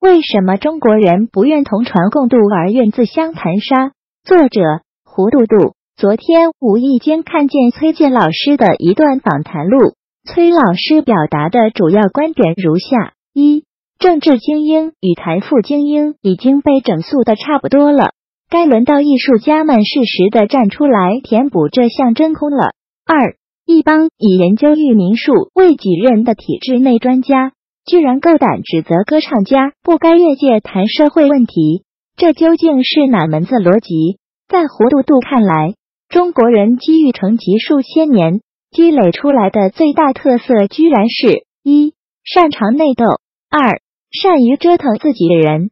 为什么中国人不愿同船共渡而愿自相残杀？作者胡杜杜。昨天无意间看见崔健老师的一段访谈录，崔老师表达的主要观点如下：一、政治精英与财富精英已经被整肃的差不多了，该轮到艺术家们适时的站出来填补这项真空了。二、一帮以研究域名术为己任的体制内专家。居然够胆指责歌唱家不该越界谈社会问题，这究竟是哪门子逻辑？在胡杜杜看来，中国人积郁成疾数千年积累出来的最大特色，居然是一擅长内斗，二善于折腾自己的人。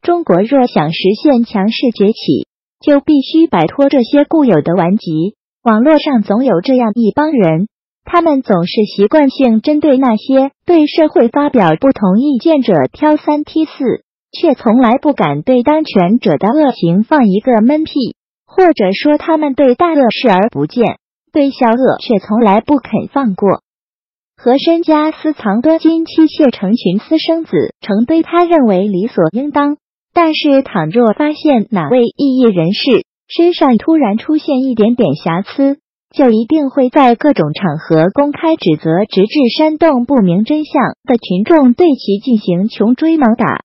中国若想实现强势崛起，就必须摆脱这些固有的顽疾。网络上总有这样一帮人。他们总是习惯性针对那些对社会发表不同意见者挑三踢四，却从来不敢对当权者的恶行放一个闷屁，或者说他们对大恶视而不见，对小恶却从来不肯放过。和珅家私藏多金妻妾成群私生子成堆，他认为理所应当。但是倘若发现哪位异议人士身上突然出现一点点瑕疵，就一定会在各种场合公开指责，直至煽动不明真相的群众对其进行穷追猛打。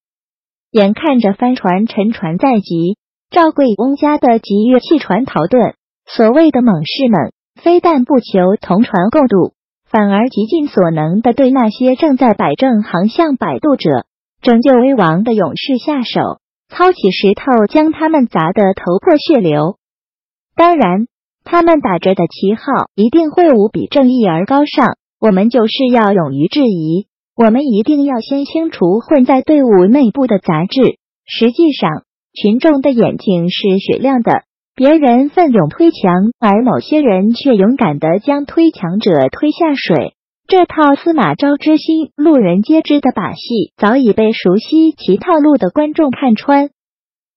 眼看着帆船沉船在即，赵贵翁家的吉月弃船逃遁，所谓的猛士们非但不求同船共渡，反而极尽所能的对那些正在摆正航向摆渡者、拯救危亡的勇士下手，操起石头将他们砸得头破血流。当然。他们打着的旗号一定会无比正义而高尚，我们就是要勇于质疑。我们一定要先清除混在队伍内部的杂质。实际上，群众的眼睛是雪亮的，别人奋勇推墙，而某些人却勇敢的将推墙者推下水。这套司马昭之心，路人皆知的把戏，早已被熟悉其套路的观众看穿。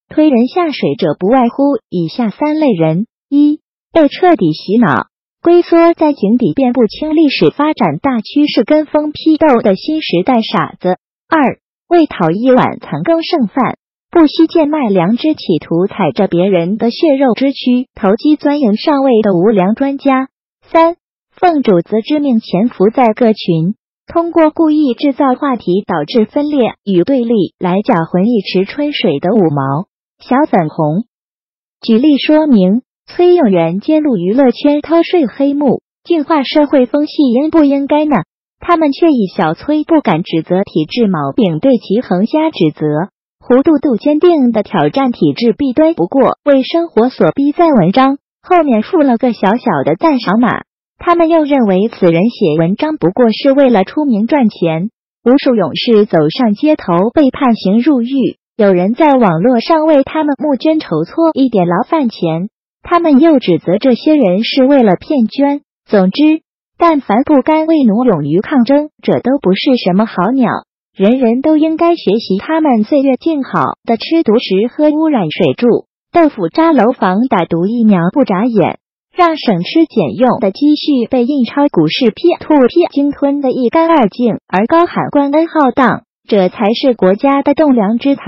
推人下水者不外乎以下三类人：一。被彻底洗脑、龟缩在井底辨不清历史发展大趋势、跟风批斗的新时代傻子；二为讨一碗残羹剩饭、不惜贱卖良知，企图踩着别人的血肉之躯投机钻营上位的无良专家；三奉主子之命潜伏在各群，通过故意制造话题导致分裂与对立来搅浑一池春水的五毛小粉红。举例说明。崔永元揭露娱乐圈偷税黑幕，净化社会风气，应不应该呢？他们却以小崔不敢指责体制毛病，对其横加指责。胡杜杜坚定的挑战体制弊端，不过为生活所逼，在文章后面附了个小小的赞赏码。他们又认为此人写文章不过是为了出名赚钱。无数勇士走上街头，被判刑入狱，有人在网络上为他们募捐筹措一点牢饭钱。他们又指责这些人是为了骗捐。总之，但凡不甘为奴、勇于抗争者，都不是什么好鸟。人人都应该学习他们岁月静好的吃独食、喝污染水、住豆腐渣楼房、打毒疫苗不眨眼，让省吃俭用的积蓄被印钞股市 P to P 鲸吞的一干二净，而高喊官恩浩荡，这才是国家的栋梁之才。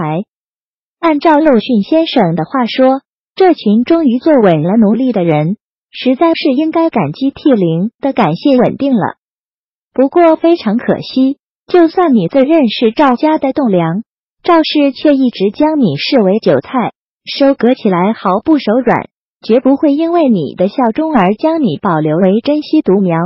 按照陆逊先生的话说。这群终于坐稳了奴隶的人，实在是应该感激涕零的感谢稳定了。不过非常可惜，就算你自认是赵家的栋梁，赵氏却一直将你视为韭菜，收割起来毫不手软，绝不会因为你的效忠而将你保留为珍稀独苗。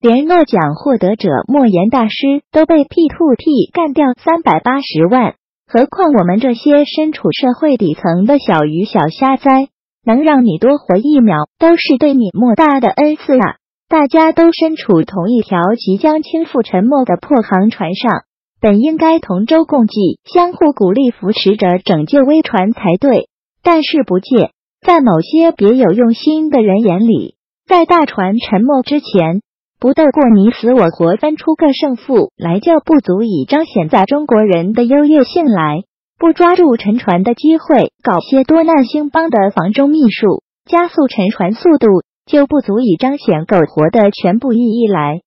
连诺奖获得者莫言大师都被 P Two P 干掉三百八十万。何况我们这些身处社会底层的小鱼小虾灾，能让你多活一秒，都是对你莫大的恩赐啊！大家都身处同一条即将倾覆沉没的破航船上，本应该同舟共济，相互鼓励扶持着拯救危船才对。但是不借，在某些别有用心的人眼里，在大船沉没之前。不斗过你死我活，分出个胜负来，就不足以彰显在中国人的优越性来；不抓住沉船的机会，搞些多难兴邦的房中秘术，加速沉船速度，就不足以彰显苟活的全部意义来。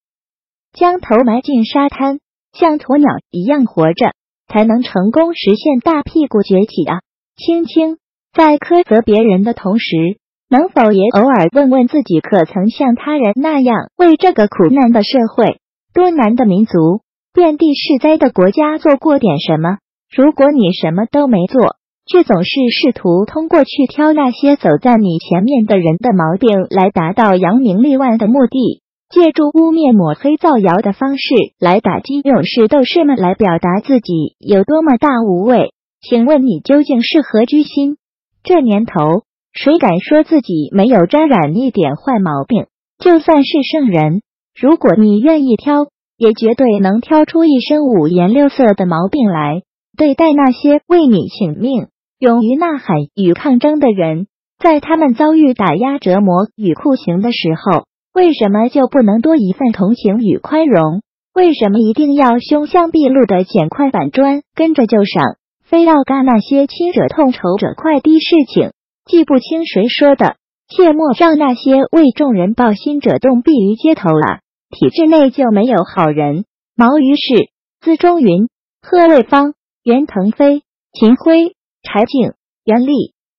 将头埋进沙滩，像鸵鸟一样活着，才能成功实现大屁股崛起啊！青青在苛责别人的同时，能否也偶尔问问自己，可曾像他人那样为这个苦难的社会、多难的民族、遍地是灾的国家做过点什么？如果你什么都没做，却总是试图通过去挑那些走在你前面的人的毛病来达到扬名立万的目的，借助污蔑、抹黑、造谣的方式来打击勇士斗士们，来表达自己有多么大无畏。请问你究竟是何居心？这年头，谁敢说自己没有沾染一点坏毛病？就算是圣人，如果你愿意挑，也绝对能挑出一身五颜六色的毛病来。对待那些为你请命、勇于呐喊与抗争的人，在他们遭遇打压、折磨与酷刑的时候，为什么就不能多一份同情与宽容？为什么一定要凶相毕露的捡块板砖跟着就上，非要干那些亲者痛、仇者快的事情？记不清谁说的，切莫让那些为众人抱心者冻毙于街头了。体制内就没有好人？毛于是、资中云、贺卫方。袁腾飞、秦晖、柴静、袁立、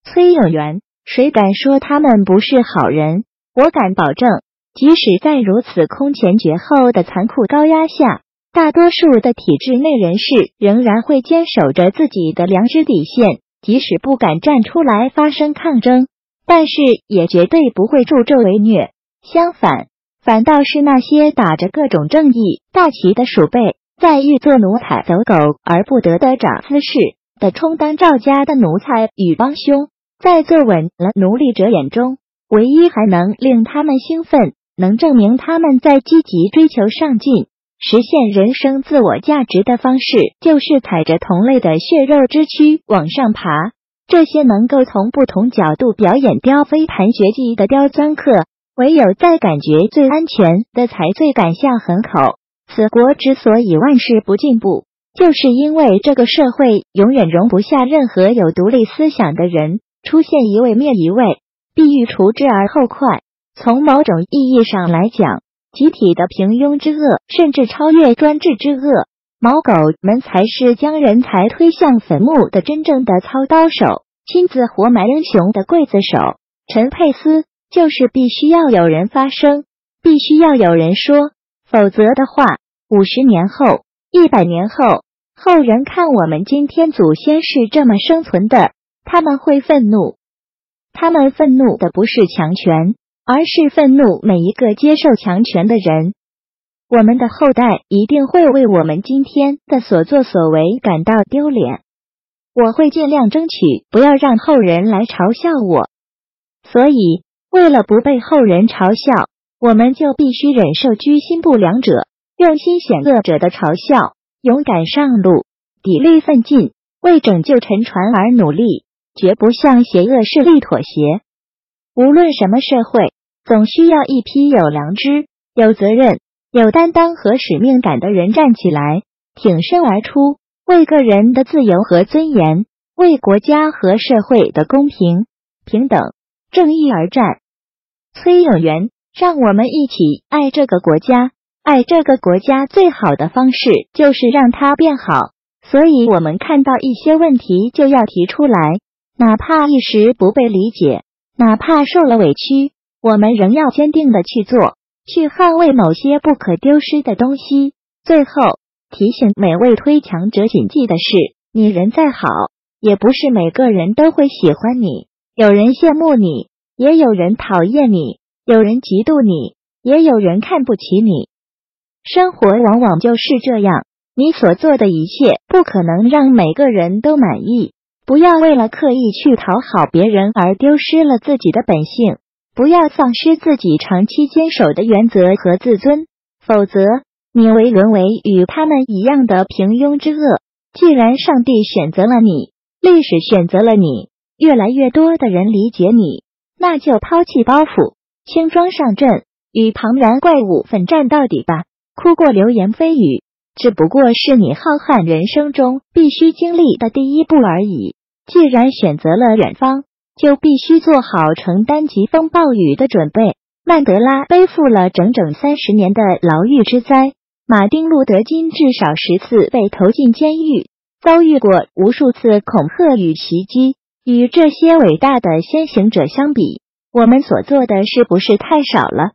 崔永元，谁敢说他们不是好人？我敢保证，即使在如此空前绝后的残酷高压下，大多数的体制内人士仍然会坚守着自己的良知底线，即使不敢站出来发生抗争，但是也绝对不会助纣为虐。相反，反倒是那些打着各种正义大旗的鼠辈。在欲做奴才走狗而不得的长姿势的充当赵家的奴才与帮凶，在坐稳了奴隶者眼中，唯一还能令他们兴奋，能证明他们在积极追求上进、实现人生自我价值的方式，就是踩着同类的血肉之躯往上爬。这些能够从不同角度表演雕飞盘绝技的刁钻客，唯有在感觉最安全的才最敢下狠口。此国之所以万事不进步，就是因为这个社会永远容不下任何有独立思想的人出现一位灭一位，必欲除之而后快。从某种意义上来讲，集体的平庸之恶，甚至超越专制之恶，毛狗们才是将人才推向坟墓的真正的操刀手，亲自活埋英雄的刽子手。陈佩斯就是必须要有人发声，必须要有人说。否则的话，五十年后、一百年后，后人看我们今天祖先是这么生存的，他们会愤怒。他们愤怒的不是强权，而是愤怒每一个接受强权的人。我们的后代一定会为我们今天的所作所为感到丢脸。我会尽量争取不要让后人来嘲笑我。所以，为了不被后人嘲笑。我们就必须忍受居心不良者、用心险恶者的嘲笑，勇敢上路，砥砺奋进，为拯救沉船而努力，绝不向邪恶势力妥协。无论什么社会，总需要一批有良知、有责任、有担当和使命感的人站起来，挺身而出，为个人的自由和尊严，为国家和社会的公平、平等、正义而战。崔永元。让我们一起爱这个国家，爱这个国家最好的方式就是让它变好。所以，我们看到一些问题就要提出来，哪怕一时不被理解，哪怕受了委屈，我们仍要坚定的去做，去捍卫某些不可丢失的东西。最后，提醒每位推强者谨记的是：你人再好，也不是每个人都会喜欢你，有人羡慕你，也有人讨厌你。有人嫉妒你，也有人看不起你。生活往往就是这样，你所做的一切不可能让每个人都满意。不要为了刻意去讨好别人而丢失了自己的本性，不要丧失自己长期坚守的原则和自尊，否则你会沦为与他们一样的平庸之恶。既然上帝选择了你，历史选择了你，越来越多的人理解你，那就抛弃包袱。轻装上阵，与庞然怪物奋战到底吧！哭过流言蜚语，只不过是你浩瀚人生中必须经历的第一步而已。既然选择了远方，就必须做好承担疾风暴雨的准备。曼德拉背负了整整三十年的牢狱之灾，马丁路德金至少十次被投进监狱。遭遇过无数次恐吓与袭击。与这些伟大的先行者相比，我们所做的是不是太少了？